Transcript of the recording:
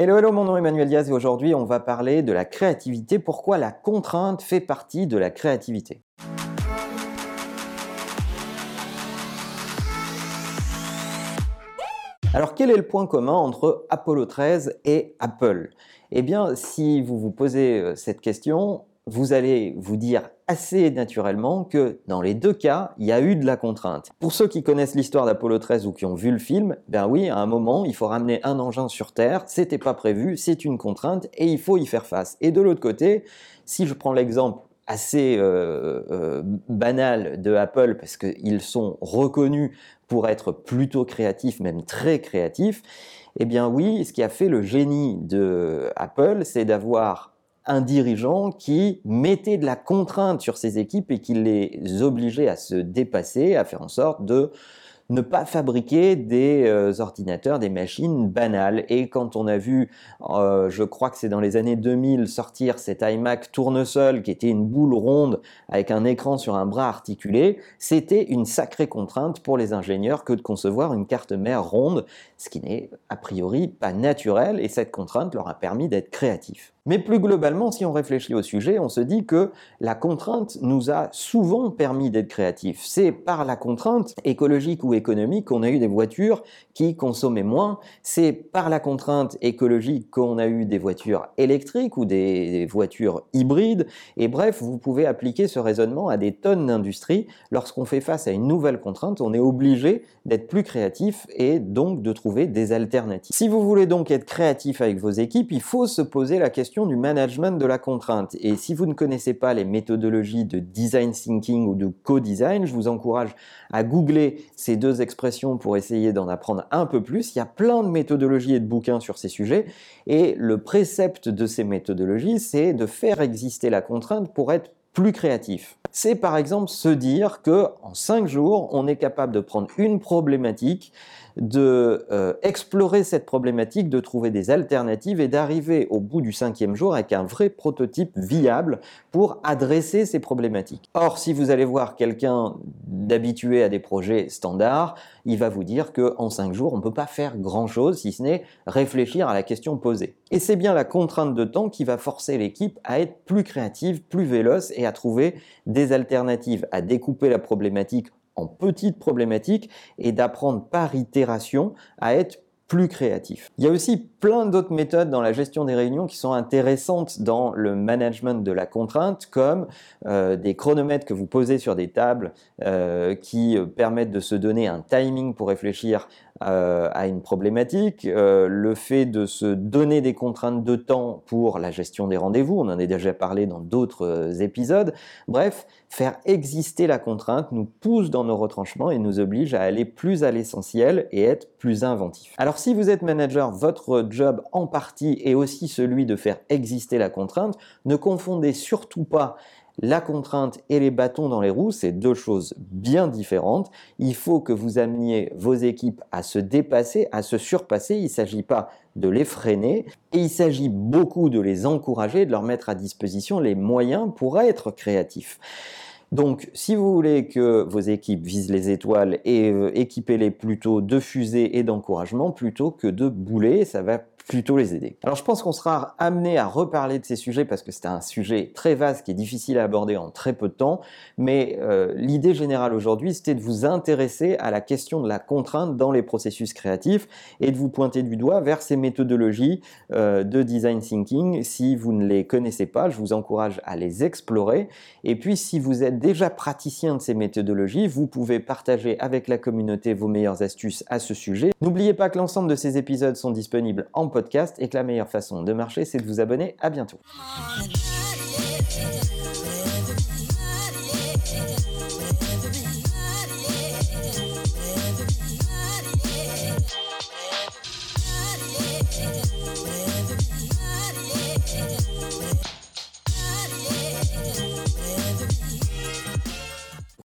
Hello, hello, mon nom est Emmanuel Diaz et aujourd'hui on va parler de la créativité, pourquoi la contrainte fait partie de la créativité? Alors quel est le point commun entre Apollo 13 et Apple? Eh bien si vous vous posez euh, cette question, vous allez vous dire assez naturellement que dans les deux cas, il y a eu de la contrainte. Pour ceux qui connaissent l'histoire d'Apollo 13 ou qui ont vu le film, ben oui, à un moment, il faut ramener un engin sur Terre, c'était pas prévu, c'est une contrainte et il faut y faire face. Et de l'autre côté, si je prends l'exemple assez euh, euh, banal de Apple parce qu'ils sont reconnus pour être plutôt créatifs, même très créatifs, eh bien oui, ce qui a fait le génie de Apple, c'est d'avoir un dirigeant qui mettait de la contrainte sur ses équipes et qui les obligeait à se dépasser, à faire en sorte de ne pas fabriquer des euh, ordinateurs, des machines banales. Et quand on a vu, euh, je crois que c'est dans les années 2000, sortir cet iMac tournesol qui était une boule ronde avec un écran sur un bras articulé, c'était une sacrée contrainte pour les ingénieurs que de concevoir une carte mère ronde, ce qui n'est a priori pas naturel et cette contrainte leur a permis d'être créatifs. Mais plus globalement, si on réfléchit au sujet, on se dit que la contrainte nous a souvent permis d'être créatifs. C'est par la contrainte écologique ou économique qu'on a eu des voitures qui consommaient moins. C'est par la contrainte écologique qu'on a eu des voitures électriques ou des voitures hybrides. Et bref, vous pouvez appliquer ce raisonnement à des tonnes d'industries. Lorsqu'on fait face à une nouvelle contrainte, on est obligé d'être plus créatif et donc de trouver des alternatives. Si vous voulez donc être créatif avec vos équipes, il faut se poser la question du management de la contrainte. Et si vous ne connaissez pas les méthodologies de design thinking ou de co-design, je vous encourage à googler ces deux expressions pour essayer d'en apprendre un peu plus. Il y a plein de méthodologies et de bouquins sur ces sujets. Et le précepte de ces méthodologies, c'est de faire exister la contrainte pour être plus créatif. C'est par exemple se dire que en cinq jours, on est capable de prendre une problématique, de euh, explorer cette problématique, de trouver des alternatives et d'arriver au bout du cinquième jour avec un vrai prototype viable pour adresser ces problématiques. Or, si vous allez voir quelqu'un d'habitué à des projets standards, il va vous dire qu'en cinq jours, on ne peut pas faire grand-chose si ce n'est réfléchir à la question posée. Et c'est bien la contrainte de temps qui va forcer l'équipe à être plus créative, plus véloce et à trouver des alternatives, à découper la problématique en petites problématiques et d'apprendre par itération à être plus créatif. Il y a aussi plein d'autres méthodes dans la gestion des réunions qui sont intéressantes dans le management de la contrainte, comme euh, des chronomètres que vous posez sur des tables euh, qui permettent de se donner un timing pour réfléchir euh, à une problématique, le fait de se donner des contraintes de temps pour la gestion des rendez-vous, on en a déjà parlé dans d'autres épisodes, bref, faire exister la contrainte nous pousse dans nos retranchements et nous oblige à aller plus à l'essentiel et être plus inventif. Alors si vous êtes manager, votre job en partie est aussi celui de faire exister la contrainte. Ne confondez surtout pas la contrainte et les bâtons dans les roues, c'est deux choses bien différentes. Il faut que vous ameniez vos équipes à se dépasser, à se surpasser. Il ne s'agit pas de les freiner et il s'agit beaucoup de les encourager, de leur mettre à disposition les moyens pour être créatifs. Donc, si vous voulez que vos équipes visent les étoiles et euh, équipez-les plutôt de fusées et d'encouragement plutôt que de boulets, ça va plutôt les aider. Alors je pense qu'on sera amené à reparler de ces sujets parce que c'est un sujet très vaste qui est difficile à aborder en très peu de temps, mais euh, l'idée générale aujourd'hui c'était de vous intéresser à la question de la contrainte dans les processus créatifs et de vous pointer du doigt vers ces méthodologies euh, de design thinking. Si vous ne les connaissez pas, je vous encourage à les explorer et puis si vous êtes déjà praticien de ces méthodologies, vous pouvez partager avec la communauté vos meilleures astuces à ce sujet. N'oubliez pas que l'ensemble de ces épisodes sont disponibles en et que la meilleure façon de marcher, c'est de vous abonner. À bientôt.